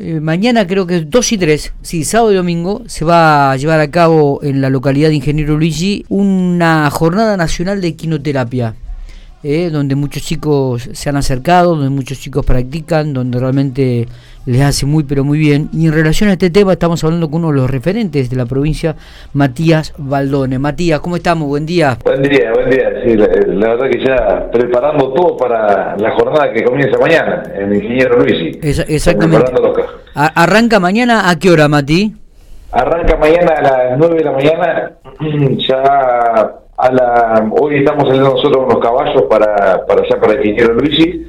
Eh, mañana creo que es 2 y 3, sí, sábado y domingo, se va a llevar a cabo en la localidad de Ingeniero Luigi una jornada nacional de quinoterapia. Eh, donde muchos chicos se han acercado, donde muchos chicos practican, donde realmente les hace muy pero muy bien. Y en relación a este tema estamos hablando con uno de los referentes de la provincia, Matías Baldone. Matías, ¿cómo estamos? Buen día. Buen día, buen día. Sí, la, verdad que ya preparando todo para la jornada que comienza mañana en Ingeniero Luisi. exactamente. ¿Arranca mañana a qué hora, Mati? Arranca mañana a las 9 de la mañana, ya a la, hoy estamos saliendo nosotros unos caballos para, para allá para el ingeniero Luisi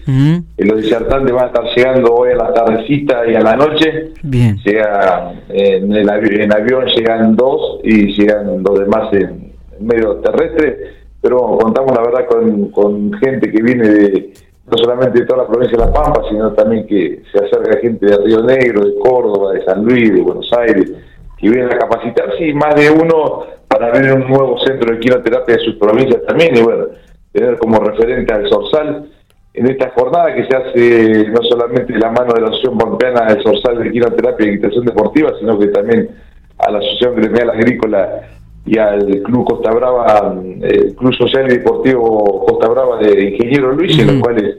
y los disertantes van a estar llegando hoy a la tardecita y a la noche. Bien. Llega en el en avión llegan dos y llegan los demás en, medio terrestre. Pero contamos la verdad con, con gente que viene de no solamente de toda la provincia de La Pampa sino también que se acerca gente de Río Negro de Córdoba de San Luis de Buenos Aires que vienen a capacitarse y más de uno para abrir un nuevo centro de quinoterapia de sus provincias también y bueno, tener como referente al Sorsal en esta jornada que se hace no solamente la mano de la Asociación Pampeana del Sorsal de Quinoterapia y Equitación Deportiva, sino que también a la Asociación Gremial Agrícola y al Club Costa Brava, el Club Social y Deportivo Costa Brava de Ingeniero Luis, en los cuales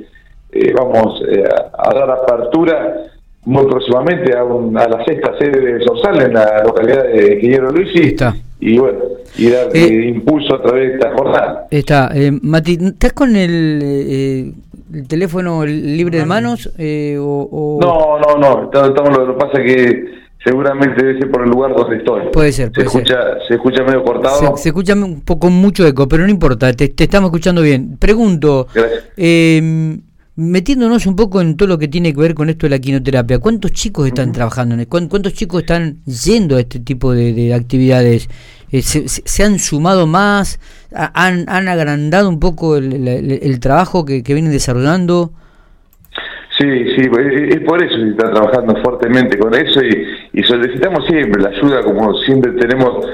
eh, vamos eh, a dar apertura muy próximamente a, a, la sexta sede de Sorsal en la localidad de Ingeniero Luis y bueno, y dar eh, impulso a través de esta jornada. Está, eh, Mati, ¿estás con el, eh, el teléfono libre de manos? Eh, o, No, no, no, estamos, lo que pasa es que seguramente debe ser por el lugar donde estoy. Puede ser, se escucha, Se escucha medio cortado. Se, escucha un poco mucho eco, pero no importa, te, te estamos escuchando bien. Pregunto, eh, metiéndonos un poco en todo lo que tiene que ver con esto de la quinoterapia, ¿cuántos chicos están trabajando en ¿Cuántos chicos están yendo a este tipo de, actividades? Eh, se, han sumado más? ¿Han, han agrandado un poco el, trabajo que, vienen desarrollando? Sí, sí, pues, es por eso que está trabajando fuertemente con eso y, solicitamos siempre la ayuda, como siempre tenemos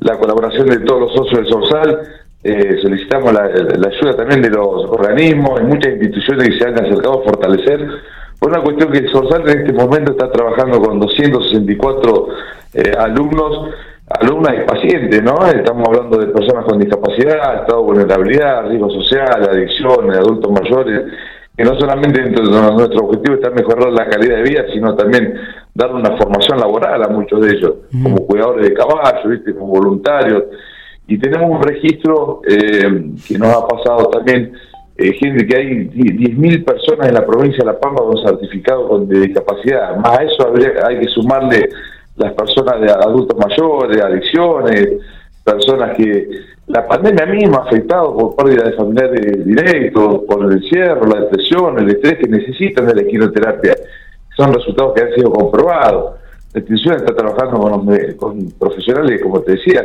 la colaboración de todos los socios del Sorsal, eh, solicitamos la, ayuda también de los organismos y muchas instituciones que se han acercado a fortalecer, por una cuestión que Sorsal en este momento está trabajando con 264 eh, alumnos, alumnas y pacientes, ¿no? Estamos hablando de personas con discapacidad, estado de vulnerabilidad, riesgo social, adicciones, adultos mayores, que no solamente dentro de nuestro objetivo está mejorar la calidad de vida, sino también dar una formación laboral a muchos de ellos, como cuidadores de caballos, ¿viste? como voluntarios. Y tenemos un registro eh, que nos ha pasado también, eh, gente que hay 10.000 personas en la provincia de La Pampa con certificado de discapacidad. Más a eso hay que sumarle las personas de adultos mayores, adicciones, personas que la pandemia misma ha afectado por pérdida de familiares directos, por el encierro, la depresión, el estrés que necesitan de la quinoterapia. Son resultados que han sido comprobados. La institución está trabajando con, con profesionales, como te decía,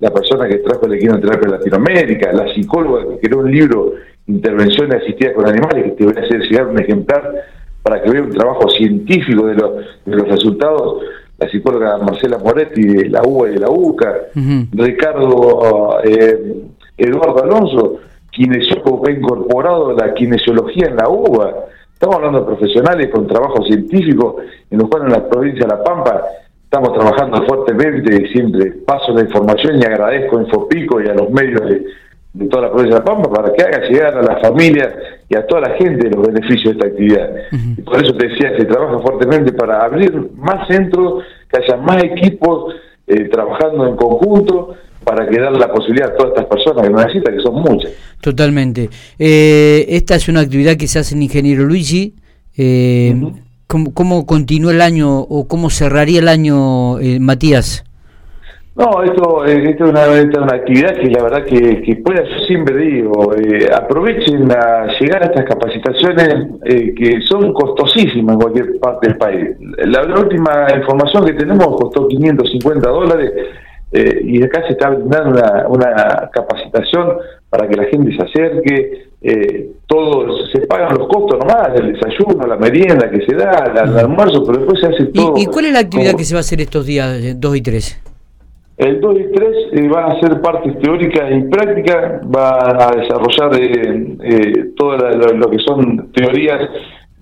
la persona que trajo la equinoterapia en Latinoamérica, la psicóloga que creó un libro, Intervenciones asistidas con animales, que te voy a hacer llegar un ejemplar para que vea un trabajo científico de, de los resultados, la psicóloga Marcela Moretti de la UBA y de la UCA, Ricardo eh, Eduardo Alonso, kinesiólogo que ha incorporado la kinesiología en la UBA. Estamos hablando de profesionales con trabajo científico en los cuales en la provincia de La Pampa Estamos trabajando fuertemente y siempre paso la información y agradezco a Infopico y a los medios de, toda la provincia de La Pampa para que haga llegar a las familias y a toda la gente los beneficios de esta actividad. y por eso te decía, se trabaja fuertemente para abrir más centros, que haya más equipos eh, trabajando en conjunto para que dar la posibilidad a todas estas personas que necesitan, que son muchas. Totalmente. Eh, esta es una actividad que se hace en Ingeniero Luigi. Eh, ¿Cómo, cómo continúa el año o cómo cerraría el año, eh, Matías? No, esto, eh, esto es una, una, actividad que la verdad que, que puede, yo siempre digo, eh, aprovechen a llegar a estas capacitaciones que son costosísimas en cualquier parte del país. La, última información que tenemos costó 550 dólares y acá se está brindando una, una capacitación para que la gente se acerque, eh, todos se pagan los costos nomás, el desayuno, la merienda que se da, el, almuerzo, pero después se hace todo. ¿Y, cuál es la actividad que se va a hacer estos días 2 y 3? El 2 y 3 eh, van a ser partes teóricas y prácticas, van a desarrollar eh, eh todo lo, que son teorías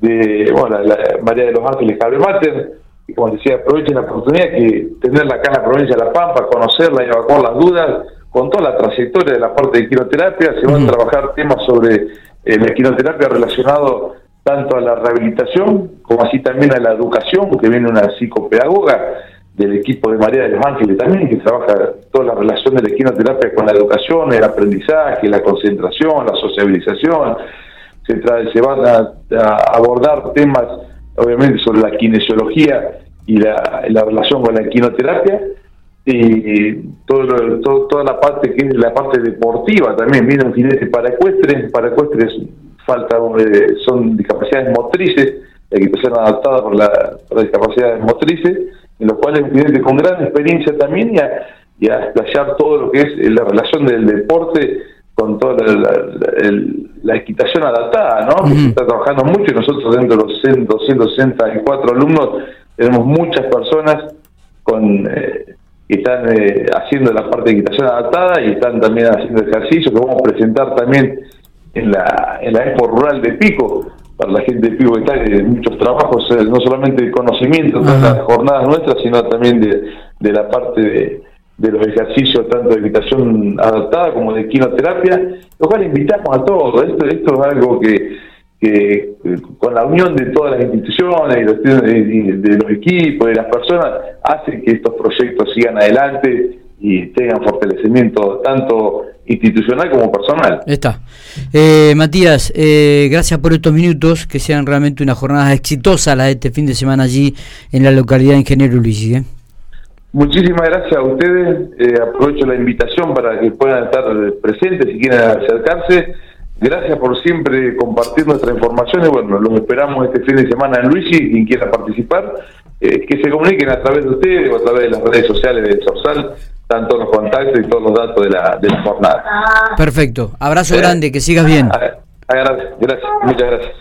de bueno, la, María de los Ángeles Mater, y como decía, aprovechen la oportunidad que tenerla acá en la provincia de La Pampa, conocerla y evacuar las dudas, con toda la trayectoria de la parte de quinoterapia, se van a trabajar temas sobre eh, la quinoterapia relacionado tanto a la rehabilitación como así también a la educación, porque viene una psicopedagoga del equipo de María de los Ángeles también, que trabaja toda la relación de la quinoterapia con la educación, el aprendizaje, la concentración, la sociabilización. Se, se van a, abordar temas, obviamente, sobre la kinesiología y la, relación con la quinoterapia y todo, toda la parte que es la parte deportiva también viene un jinete para ecuestres para ecuestres falta eh, son discapacidades motrices la equitación adaptada por, la, por las discapacidades motrices en los cuales un jinete con gran experiencia también y a, y a desplayar todo lo que es la relación del deporte con toda la, equitación adaptada, ¿no? se está trabajando mucho y nosotros dentro de los 100, 264 alumnos tenemos muchas personas con eh, que están eh, haciendo la parte de equitación adaptada y están también haciendo ejercicio que vamos a presentar también en la, en la Expo Rural de Pico, para la gente de Pico que está en muchos trabajos, eh, no solamente de conocimiento de las jornadas nuestras, sino también de, la parte de, de, los ejercicios tanto de equitación adaptada como de quinoterapia, lo cual invitamos a todos. Esto, esto es algo que, que con la unión de todas las instituciones y los, de, los equipos, de las personas, hace que estos proyectos sigan adelante y tengan fortalecimiento tanto institucional como personal. Está. Eh, Matías, eh, gracias por estos minutos, que sean realmente una jornada exitosa la de este fin de semana allí en la localidad de Ingeniero Luigi. ¿eh? Muchísimas gracias a ustedes. aprovecho la invitación para que puedan estar presentes si quieren acercarse. Gracias por siempre compartir nuestra información y bueno, los esperamos este fin de semana en Luigi, quien quiera participar, que se comuniquen a través de ustedes o a través de las redes sociales de Sorsal tanto los contactos y todos los datos de la, de la jornada. Perfecto. Abrazo grande, que sigas bien. gracias, muchas gracias.